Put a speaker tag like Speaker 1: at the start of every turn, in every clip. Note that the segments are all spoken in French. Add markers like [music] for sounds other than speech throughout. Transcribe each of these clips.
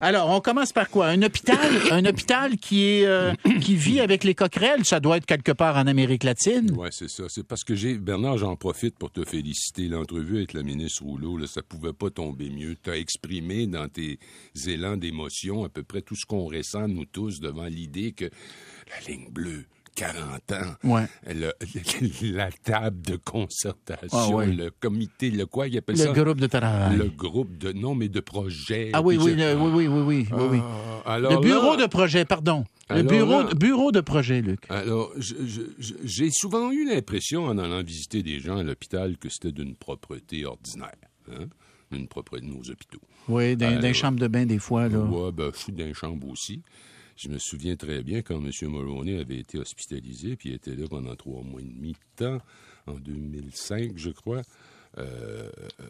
Speaker 1: Alors, on commence par quoi? Un hôpital, [coughs] un hôpital qui est euh, qui vit avec les coquerelles, ça doit être quelque part en Amérique latine.
Speaker 2: Oui, c'est ça. C'est parce que j'ai Bernard, j'en profite pour te féliciter. L'entrevue avec la ministre Rouleau, là, ça pouvait pas tomber mieux. Tu as exprimé dans tes élans d'émotion à peu près tout ce qu'on ressent nous tous devant l'idée que la ligne bleue 40 ans.
Speaker 1: Ouais.
Speaker 2: Le- [laughs] la table de concertation,
Speaker 1: Ah ouais.
Speaker 2: le comité, le quoi, il appelle
Speaker 1: Le
Speaker 2: ça?
Speaker 1: groupe de travail.
Speaker 2: Le groupe de, non, mais de projet.
Speaker 1: Ah oui,
Speaker 2: Puis
Speaker 1: oui, le- oui, oui, oui, oui, oui, oui.
Speaker 2: Ah, alors
Speaker 1: Le bureau
Speaker 2: là-
Speaker 1: de projet, pardon. Le bureau,
Speaker 2: là-
Speaker 1: bureau de projet, Luc.
Speaker 2: Alors, j'ai souvent eu l'impression, en allant visiter des gens à l'hôpital, que c'était d'une propreté ordinaire. Hein? Une propreté de nos hôpitaux.
Speaker 1: Oui, dans, dans les
Speaker 2: Alors,
Speaker 1: chambres de bain, des fois, là.
Speaker 2: Ouais, ben, je suis dans les chambres aussi. Je me souviens très bien quand M. Mulroney avait été hospitalisé, puis il était là pendant trois mois et demi de temps, en 2005, je crois. Euh, euh,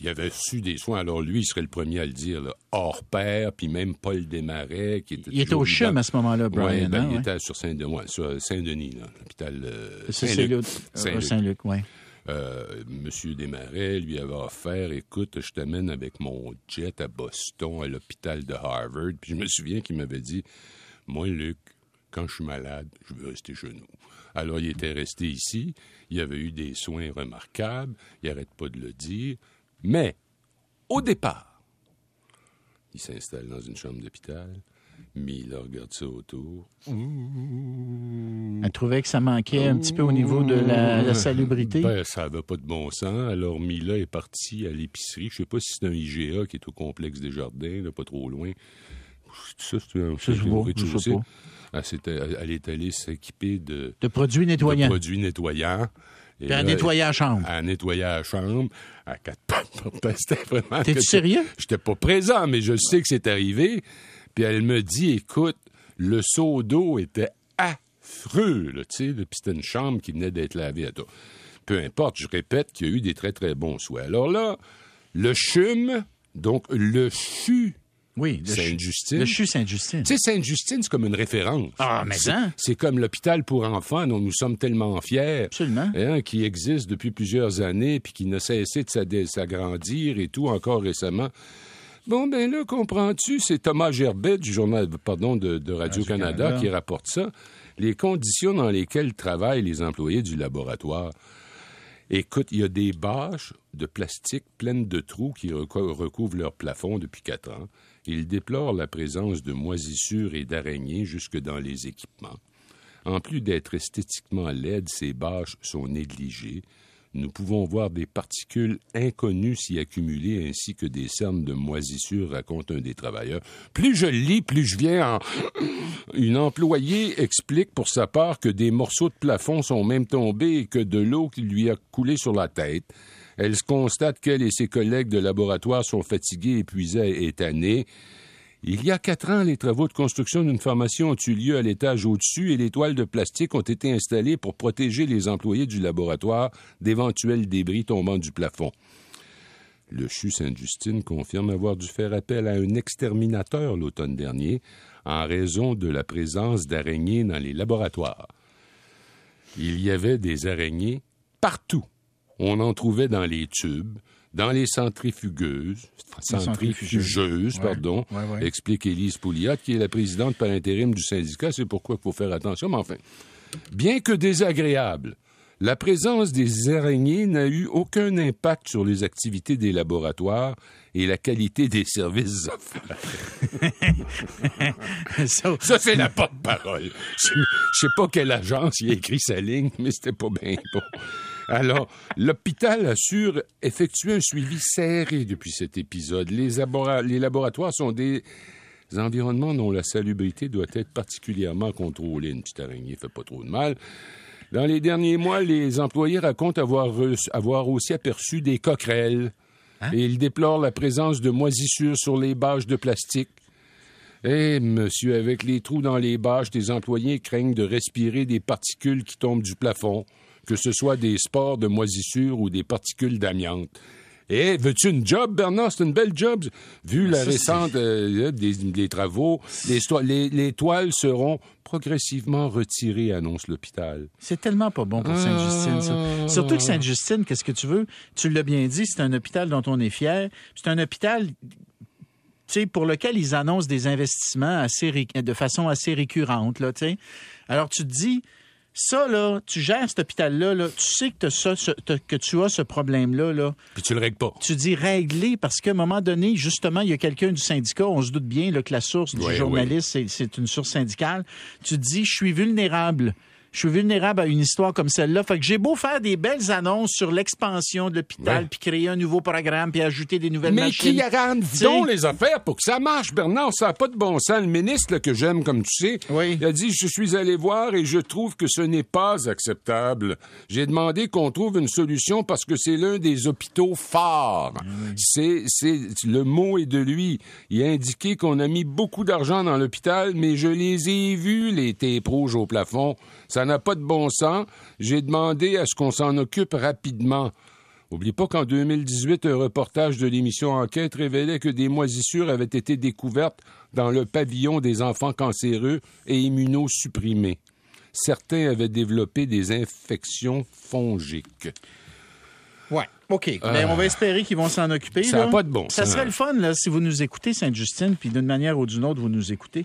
Speaker 2: il avait su des soins. Alors lui, il serait le premier à le dire, là, hors pair, puis même Paul Desmarais, qui était
Speaker 1: Il était au. CHUM à ce moment-là, Brian.
Speaker 2: Ouais, ben,
Speaker 1: hein,
Speaker 2: il
Speaker 1: ouais.
Speaker 2: était sur Saint-Denis, ouais, sur Saint-Denis, là, l'hôpital euh, Saint-Luc.
Speaker 1: euh,
Speaker 2: Saint-Luc.
Speaker 1: Oui.
Speaker 2: Euh, Monsieur Desmarais lui avait offert, écoute, je t'amène avec mon jet à Boston, à l'hôpital de Harvard. Puis je me souviens qu'il m'avait dit, moi, Luc, quand je suis malade, je veux rester chez nous. Alors, il était resté ici. Il avait eu des soins remarquables. Il n'arrête pas de le dire. Mais, au départ, il s'installe dans une chambre d'hôpital. Mais il regarde ça autour.
Speaker 1: Elle trouvait que ça manquait un petit peu au niveau de la, la salubrité.
Speaker 2: Ben, ça n'avait pas de bon sens. Alors, Mila est partie à l'épicerie. Je sais pas si c'est un IGA qui est au complexe des Jardins, là, pas trop loin. Ça, c'est un
Speaker 1: Ça, je pas.
Speaker 2: Elle, s'était- elle- est allée s'équiper de,
Speaker 1: de produits
Speaker 2: de
Speaker 1: nettoyants.
Speaker 2: produits nettoyants. Et
Speaker 1: Puis à
Speaker 2: là,
Speaker 1: nettoyer la chambre.
Speaker 2: Elle nettoyait la chambre à quatre pattes. [laughs] C'était vraiment...
Speaker 1: T'es-tu sérieux?
Speaker 2: J'étais pas présent, mais je sais que c'est arrivé. Puis elle me dit, écoute, le seau d'eau était affreux, là, tu sais, puis c'était une chambre qui venait d'être lavée à toi. Peu importe, je répète qu'il y a eu des très, très bons soins. Alors là, le CHUM, donc le CHU
Speaker 1: Oui.
Speaker 2: Sainte-Justine.
Speaker 1: Le CHU Sainte-Justine.
Speaker 2: Tu sais, Sainte-Justine, c'est comme une référence.
Speaker 1: Ah, mais hein?
Speaker 2: C'est comme l'hôpital pour enfants dont nous sommes tellement fiers.
Speaker 1: Absolument.
Speaker 2: Hein, qui existe depuis plusieurs années, puis qui n'a cessé de s'agrandir et tout encore récemment. Bon, ben là, comprends-tu, c'est Thomas Gerbet du journal, pardon, de, de Radio-Canada qui rapporte ça. Les conditions dans lesquelles travaillent les employés du laboratoire. Écoute, il y a des bâches de plastique pleines de trous qui reco- recouvrent leur plafond depuis quatre ans. Ils déplorent la présence de moisissures et d'araignées jusque dans les équipements. En plus d'être esthétiquement laides, ces bâches sont négligées. Nous pouvons voir des particules inconnues s'y accumuler ainsi que des cernes de moisissures, raconte un des travailleurs. Plus je lis, plus je viens en... [clears throat] Une employée explique pour sa part que des morceaux de plafond sont même tombés et que de l'eau qui lui a coulé sur la tête. Elle constate qu'elle et ses collègues de laboratoire sont fatigués, épuisés et tannés. Il y a quatre ans, les travaux de construction d'une formation ont eu lieu à l'étage au-dessus et les toiles de plastique ont été installées pour protéger les employés du laboratoire d'éventuels débris tombant du plafond. Le CHU Sainte-Justine confirme avoir dû faire appel à un exterminateur l'automne dernier en raison de la présence d'araignées dans les laboratoires. Il y avait des araignées partout. On en trouvait dans les tubes, dans les centrifugeuses, centrifugeuses,
Speaker 1: Ouais,
Speaker 2: pardon,
Speaker 1: ouais, ouais.
Speaker 2: explique Élise Pouliot, qui est la présidente par intérim du syndicat. C'est pourquoi il faut faire attention, mais enfin. Bien que désagréable, la présence des araignées n'a eu aucun impact sur les activités des laboratoires et la qualité des services offerts. [laughs]
Speaker 1: Ça,
Speaker 2: Ça, c'est la porte-parole. Je je sais pas quelle agence y a écrit sa ligne, mais c'était pas bien bon. Alors, l'hôpital assure effectuer un suivi serré depuis cet épisode. Les, labora- les laboratoires sont des environnements dont la salubrité doit être particulièrement contrôlée. Une petite araignée fait pas trop de mal. Dans les derniers mois, les employés racontent avoir, reçu- avoir aussi aperçu des coquerelles. Et ils déplorent la présence de moisissures sur les bâches de plastique. Eh, monsieur, avec les trous dans les bâches, des employés craignent de respirer des particules qui tombent du plafond, que ce soit des spores de moisissure ou des particules d'amiante. Eh, veux-tu une job, Bernard? C'est une belle job. Vu la
Speaker 1: ça, c'est-
Speaker 2: récente euh, des, des travaux, les, sto- les- les toiles seront progressivement retirées, annonce l'hôpital.
Speaker 1: C'est tellement pas bon pour Sainte-Justine, ça. Surtout que Sainte-Justine, qu'est-ce que tu veux? Tu l'as bien dit, c'est un hôpital dont on est fier. C'est un hôpital pour lequel ils annoncent des investissements assez de façon assez récurrente. Là. Alors, tu te dis, ça, là, tu gères cet hôpital-là, là, tu sais que, ça, ce- que tu as ce problème-là. Là.
Speaker 2: Puis tu le règles pas.
Speaker 1: Tu dis régler parce qu'à un moment donné, justement, il y a quelqu'un du syndicat, on se doute bien là, que la source du
Speaker 2: Oui,
Speaker 1: journaliste, c'est- c'est une source syndicale. Tu dis, je suis vulnérable. Je suis vulnérable à une histoire comme celle-là. Fait que j'ai beau faire des belles annonces sur l'expansion de l'hôpital, puis créer un nouveau programme, puis ajouter des nouvelles
Speaker 2: Mais
Speaker 1: machines.
Speaker 2: qui arrange
Speaker 1: sais-
Speaker 2: donc les affaires pour que ça marche, Bernard? Ça n'a pas de bon sens. Le ministre là, que j'aime, comme tu sais,
Speaker 1: Oui.
Speaker 2: il a dit Je suis allé voir et je trouve que ce n'est pas acceptable. J'ai demandé qu'on trouve une solution parce que c'est l'un des hôpitaux forts. C'est, c'est, le mot est de lui. Il a indiqué qu'on a mis beaucoup d'argent dans l'hôpital, mais je les ai vus, les rouges au plafond. Ça n'a pas de bon sens. J'ai demandé à ce qu'on s'en occupe rapidement. N'oublie pas qu'en 2018, un reportage de l'émission Enquête révélait que des moisissures avaient été découvertes dans le pavillon des enfants cancéreux et immunosupprimés. Certains avaient développé des infections fongiques.
Speaker 1: Ouais. OK. Ben, on va espérer qu'ils vont s'en occuper.
Speaker 2: Ça
Speaker 1: là.
Speaker 2: a pas de bon
Speaker 1: Ça serait le fun, là, si vous nous écoutez, Sainte-Justine, puis d'une manière ou d'une autre, vous nous écoutez.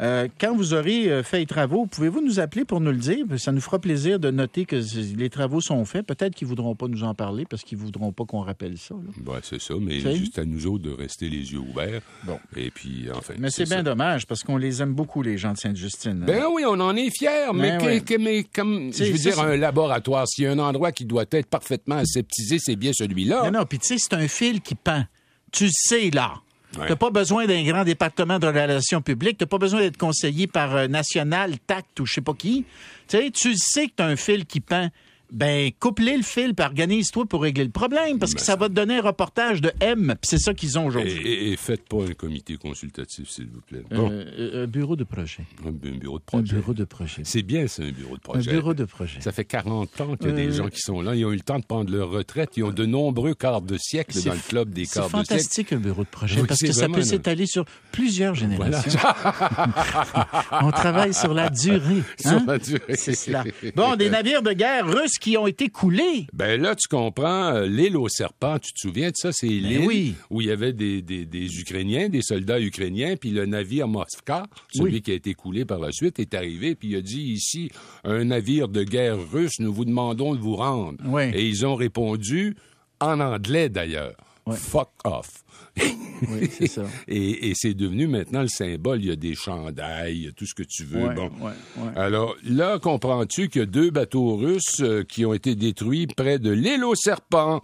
Speaker 1: Euh, quand vous aurez euh, fait les travaux, pouvez-vous nous appeler pour nous le dire? Ça nous fera plaisir de noter que les travaux sont faits. Peut-être qu'ils ne voudront pas nous en parler parce qu'ils ne voudront pas qu'on rappelle ça.
Speaker 2: Ben, c'est ça, mais
Speaker 1: C'est-
Speaker 2: juste à nous autres de rester les yeux ouverts.
Speaker 1: Bon.
Speaker 2: Et puis, enfin.
Speaker 1: Mais c'est bien
Speaker 2: ça.
Speaker 1: dommage parce qu'on les aime beaucoup, les gens de Sainte-Justine.
Speaker 2: Ben oui, on en est fiers, mais,
Speaker 1: Ben ouais.
Speaker 2: que- mais comme, je veux dire, un laboratoire, s'il y a un endroit qui doit être parfaitement aseptisé, c'est bien celui-là.
Speaker 1: Non, non, puis tu sais, c'est un fil qui pend. Tu le sais, là.
Speaker 2: Ouais.
Speaker 1: T'as pas besoin d'un grand département de relations publiques. T'as pas besoin d'être conseillé par euh, National, Tact ou je sais pas qui. Tu sais, tu sais que t'as un fil qui pend. Ben, coupe-les le fil, puis organise-toi pour régler le problème, parce que
Speaker 2: Ben,
Speaker 1: ça va te donner un reportage de M, puis c'est ça qu'ils ont aujourd'hui.
Speaker 2: et- et faites pas un comité consultatif, s'il vous plaît. Bon,
Speaker 1: Euh, euh, un bureau de projet.
Speaker 2: un, un bureau de
Speaker 1: Un
Speaker 2: projet.
Speaker 1: bureau de projet.
Speaker 2: C'est bien, c'est un bureau de
Speaker 1: Un
Speaker 2: projet.
Speaker 1: bureau de projet.
Speaker 2: Ça fait 40 ans qu'il y a des
Speaker 1: Euh,
Speaker 2: gens qui sont là. Ils ont eu le temps de prendre leur retraite. Ils ont de nombreux quarts de siècle
Speaker 1: C'est
Speaker 2: dans le club des
Speaker 1: C'est
Speaker 2: quarts de siècle.
Speaker 1: fantastique, un bureau de projet,
Speaker 2: Oui,
Speaker 1: parce
Speaker 2: c'est
Speaker 1: que ça peut
Speaker 2: un-
Speaker 1: s'étaler sur plusieurs
Speaker 2: Voilà.
Speaker 1: générations. [laughs] On travaille sur la durée.
Speaker 2: Sur
Speaker 1: hein?
Speaker 2: la durée.
Speaker 1: C'est cela. Bon, des [laughs] navires de guerre russes qui ont été coulés.
Speaker 2: Ben là, tu comprends, euh, l'île aux serpents, tu te souviens de ça? C'est l'île
Speaker 1: Ben oui.
Speaker 2: où il y avait des, des- des Ukrainiens, des soldats ukrainiens, puis le navire Moskva, celui
Speaker 1: Oui.
Speaker 2: qui a été coulé par la suite, est arrivé, puis il a dit ici, un navire de guerre russe, nous vous demandons de vous rendre.
Speaker 1: Oui.
Speaker 2: Et ils ont répondu, en anglais d'ailleurs,
Speaker 1: Ouais.
Speaker 2: fuck off.
Speaker 1: Oui, c'est ça. [laughs]
Speaker 2: Et, et c'est devenu maintenant le symbole. Il y a des chandails, il y a tout ce que tu veux.
Speaker 1: Ouais,
Speaker 2: bon.
Speaker 1: ouais.
Speaker 2: Alors là, comprends-tu qu'il y a deux bateaux russes euh, qui ont été détruits près de l'île aux serpents?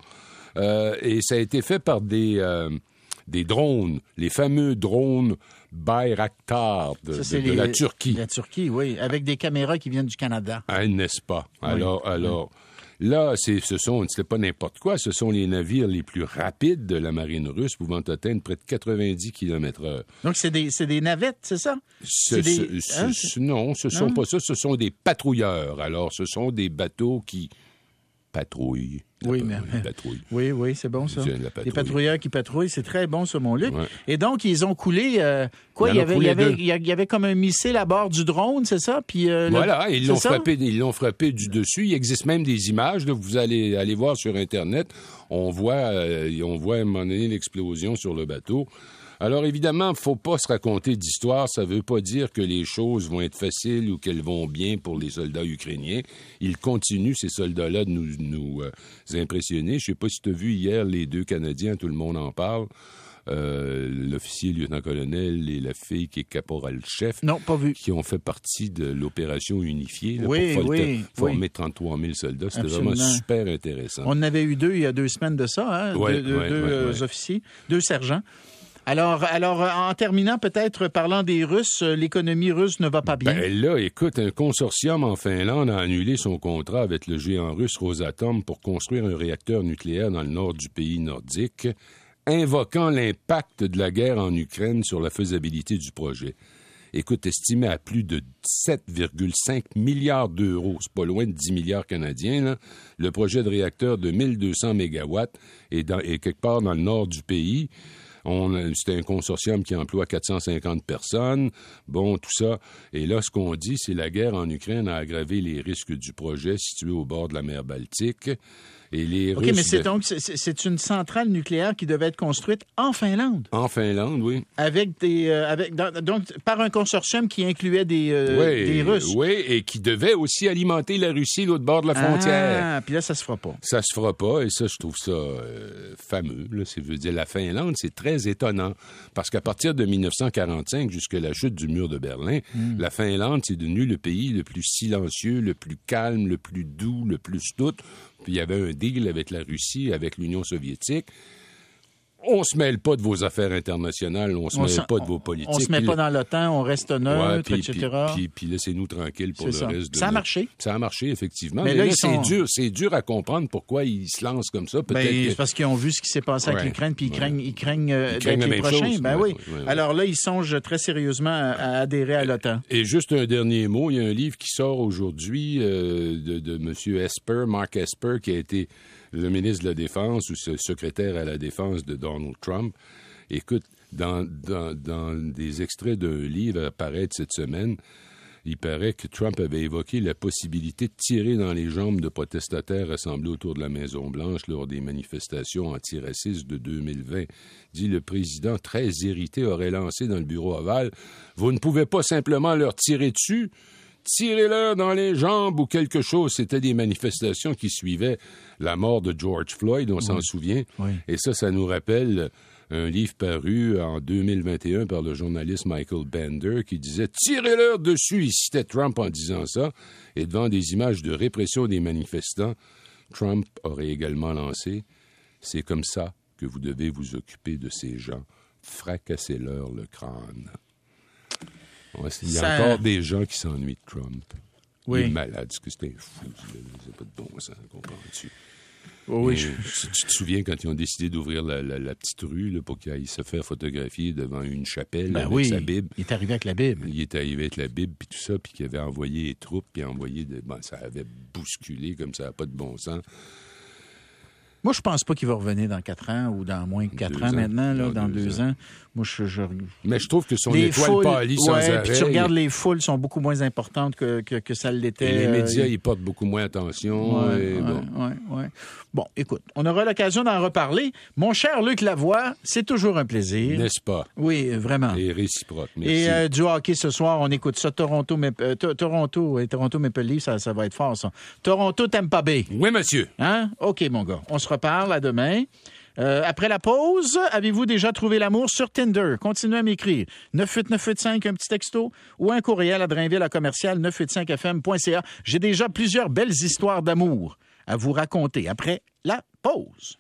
Speaker 2: Euh, et ça a été fait par des, euh, des drones, les fameux drones Bayraktar de,
Speaker 1: Ça,
Speaker 2: de-
Speaker 1: c'est
Speaker 2: de
Speaker 1: les-
Speaker 2: la Turquie.
Speaker 1: La Turquie, oui, avec des caméras qui viennent du Canada.
Speaker 2: Ah, n'est-ce pas? Alors, alors là, c'est, ce sont, c'est pas n'importe quoi, ce sont les navires les plus rapides de la marine russe pouvant atteindre près de 90 km heure.
Speaker 1: Donc, c'est des, c'est des navettes, c'est ça?
Speaker 2: Ce-
Speaker 1: C'est des-
Speaker 2: ce-
Speaker 1: hein,
Speaker 2: non, ce sont
Speaker 1: Non?
Speaker 2: pas ça, ce sont des patrouilleurs. Alors, ce sont des bateaux qui patrouillent.
Speaker 1: Oui, mais-
Speaker 2: patrouille. [laughs]
Speaker 1: Oui, oui, c'est bon ça.
Speaker 2: Patrouille.
Speaker 1: Les patrouilleurs qui patrouillent, c'est très bon ça, mon Luc.
Speaker 2: Ouais.
Speaker 1: Et donc, ils ont coulé. euh, quoi, il y, avait, il, y avait, il y avait comme un missile à bord du drone, c'est ça? Puis, euh, le-
Speaker 2: Voilà, ils l'ont frappé, ils l'ont frappé du dessus. Il existe même des images. là, vous allez aller voir sur Internet. On voit, euh, on voit à un moment donné l'explosion sur le bateau. Alors évidemment, faut pas se raconter d'histoire. Ça veut pas dire que les choses vont être faciles ou qu'elles vont bien pour les soldats ukrainiens. Ils continuent ces soldats-là de nous, nous euh, impressionner. Je sais pas si tu as vu hier les deux Canadiens, tout le monde en parle. Euh, L'officier lieutenant-colonel et la fille qui est caporal-chef
Speaker 1: Non, pas vu.
Speaker 2: qui ont fait partie de l'opération unifiée là,
Speaker 1: Oui,
Speaker 2: pour
Speaker 1: oui,
Speaker 2: former
Speaker 1: oui.
Speaker 2: 33 000 soldats. C'était vraiment super intéressant.
Speaker 1: On en avait eu deux il y a deux semaines de ça, hein,
Speaker 2: Ouais,
Speaker 1: deux,
Speaker 2: ouais,
Speaker 1: euh,
Speaker 2: ouais.
Speaker 1: officiers, deux sergents. Alors, alors, euh, en terminant, peut-être parlant des Russes, euh, l'économie russe ne va pas bien.
Speaker 2: Ben là, écoute, un consortium en Finlande a annulé son contrat avec le géant russe Rosatom pour construire un réacteur nucléaire dans le nord du pays nordique, invoquant l'impact de la guerre en Ukraine sur la faisabilité du projet. Écoute, estimé à plus de 7,5 milliards d'euros, c'est pas loin de 10 milliards canadiens, le projet de réacteur de 1200 mégawatts est, dans- est quelque part dans le nord du pays. C'est un consortium qui emploie 450 personnes. Bon, tout ça. Et là, ce qu'on dit, c'est la guerre en Ukraine a aggravé les risques du projet situé au bord de la mer Baltique. Et les
Speaker 1: OK,
Speaker 2: Russes...
Speaker 1: mais c'est
Speaker 2: de-
Speaker 1: donc c'est- une centrale nucléaire qui devait être construite en Finlande
Speaker 2: En Finlande, oui.
Speaker 1: avec des euh, avec dans- donc par un consortium qui incluait des euh,
Speaker 2: oui,
Speaker 1: des Russes.
Speaker 2: Oui, et qui devait aussi alimenter la Russie, l'autre bord de la frontière.
Speaker 1: Ah, puis là ça se fera pas.
Speaker 2: Ça se fera pas, et ça, je trouve ça euh, fameux. Là. C'est, dire, la Finlande, c'est très étonnant, parce qu'à partir de 1945, jusqu'à la chute du mur de Berlin,
Speaker 1: Hmm.
Speaker 2: la Finlande, c'est devenu le pays le plus silencieux, le plus calme, le plus doux, le plus tout. Il y avait un deal avec la Russie, avec l'Union soviétique. On se mêle pas de vos affaires internationales, on se
Speaker 1: On
Speaker 2: mêle pas de vos politiques.
Speaker 1: On se met pas dans l'OTAN, on reste
Speaker 2: Ouais,
Speaker 1: neutre,
Speaker 2: puis,
Speaker 1: etc.
Speaker 2: puis- puis- laissez-nous tranquilles pour le
Speaker 1: ça.
Speaker 2: reste de
Speaker 1: Ça a marché.
Speaker 2: Ça a marché, effectivement.
Speaker 1: Mais
Speaker 2: Mais,
Speaker 1: là,
Speaker 2: là, c'est
Speaker 1: sont-
Speaker 2: dur, c'est dur à comprendre pourquoi ils se lancent comme ça.
Speaker 1: Ben,
Speaker 2: que-
Speaker 1: c'est parce qu'ils ont vu ce qui s'est passé avec
Speaker 2: Ouais,
Speaker 1: l'Ukraine, puis ils
Speaker 2: ouais.
Speaker 1: craignent, ils craignent, euh,
Speaker 2: Ils craignent la même chose.
Speaker 1: Ben
Speaker 2: Ouais,
Speaker 1: oui.
Speaker 2: ouais, ouais, ouais.
Speaker 1: Alors là, ils songent très sérieusement à, à adhérer à l'OTAN.
Speaker 2: Et juste un dernier mot, il y a un livre qui sort aujourd'hui euh, de, de M. Esper, Mark Esper, qui a été le ministre de la Défense ou ce secrétaire à la Défense de Donald Trump. Écoute, dans, des extraits d'un livre à paraître cette semaine, il paraît que Trump avait évoqué la possibilité de tirer dans les jambes de protestataires rassemblés autour de la Maison-Blanche lors des manifestations antiracistes de 2020. Dit le président, très irrité, aurait lancé dans le bureau ovale Vous ne pouvez pas simplement leur tirer dessus Tirez-leur dans les jambes ou quelque chose. C'était des manifestations qui suivaient la mort de George Floyd, on s'en souvient.
Speaker 1: Oui.
Speaker 2: Et ça, ça nous rappelle un livre paru en 2021 par le journaliste Michael Bender qui disait Tirez-leur dessus. Il citait Trump en disant ça. Et devant des images de répression des manifestants, Trump aurait également lancé C'est comme ça que vous devez vous occuper de ces gens. Fracassez-leur le crâne. Ouais, il y a
Speaker 1: Ça-
Speaker 2: encore des gens qui s'ennuient de Trump.
Speaker 1: Oui.
Speaker 2: Il est malade, c'est que c'est un fou. C'est pas de bon sens, comprends-tu?
Speaker 1: Oh oui, je-
Speaker 2: tu, tu te souviens quand ils ont décidé d'ouvrir la, la- la petite rue là, pour qu'il aille se faire photographier devant une chapelle
Speaker 1: ben
Speaker 2: avec
Speaker 1: oui.
Speaker 2: sa Bible?
Speaker 1: Il est arrivé avec la Bible.
Speaker 2: Il est arrivé avec la Bible puis tout ça, puis qu'il avait envoyé les troupes, puis envoyé... De, bon, ça avait bousculé comme ça, pas de bon sens.
Speaker 1: Moi, je pense pas qu'il va revenir dans quatre ans ou dans moins que quatre ans,
Speaker 2: ans.
Speaker 1: maintenant, là,
Speaker 2: Dans
Speaker 1: dans
Speaker 2: deux
Speaker 1: deux ans. Moi, je, je-
Speaker 2: Mais je trouve que son
Speaker 1: les
Speaker 2: étoile
Speaker 1: foules,
Speaker 2: pâlit sans
Speaker 1: ouais,
Speaker 2: arrêt.
Speaker 1: puis tu regardes les foules sont beaucoup moins importantes que, que, que ça l'était.
Speaker 2: Les
Speaker 1: euh,
Speaker 2: médias, ils portent beaucoup moins attention.
Speaker 1: Ouais,
Speaker 2: et
Speaker 1: ouais, bon. écoute, on aura l'occasion d'en reparler. Mon cher Luc Lavoie, c'est toujours un plaisir.
Speaker 2: N'est-ce pas?
Speaker 1: Oui, vraiment.
Speaker 2: Et réciproque. Merci.
Speaker 1: Et euh, du hockey ce soir, on écoute ça. Toronto, Map- euh, To- Toronto et Toronto Maple Leafs, ça, ça va être fort, ça. Toronto, Tampa Bay.
Speaker 2: Oui, monsieur.
Speaker 1: Hein? OK, mon gars. On se reparle à demain. Euh, après la pause, avez-vous déjà trouvé l'amour sur Tinder? Continuez à m'écrire. 98985, un petit texto ou un courriel à Drainville à commercial 985fm.ca. J'ai déjà plusieurs belles histoires d'amour à vous raconter après la pause.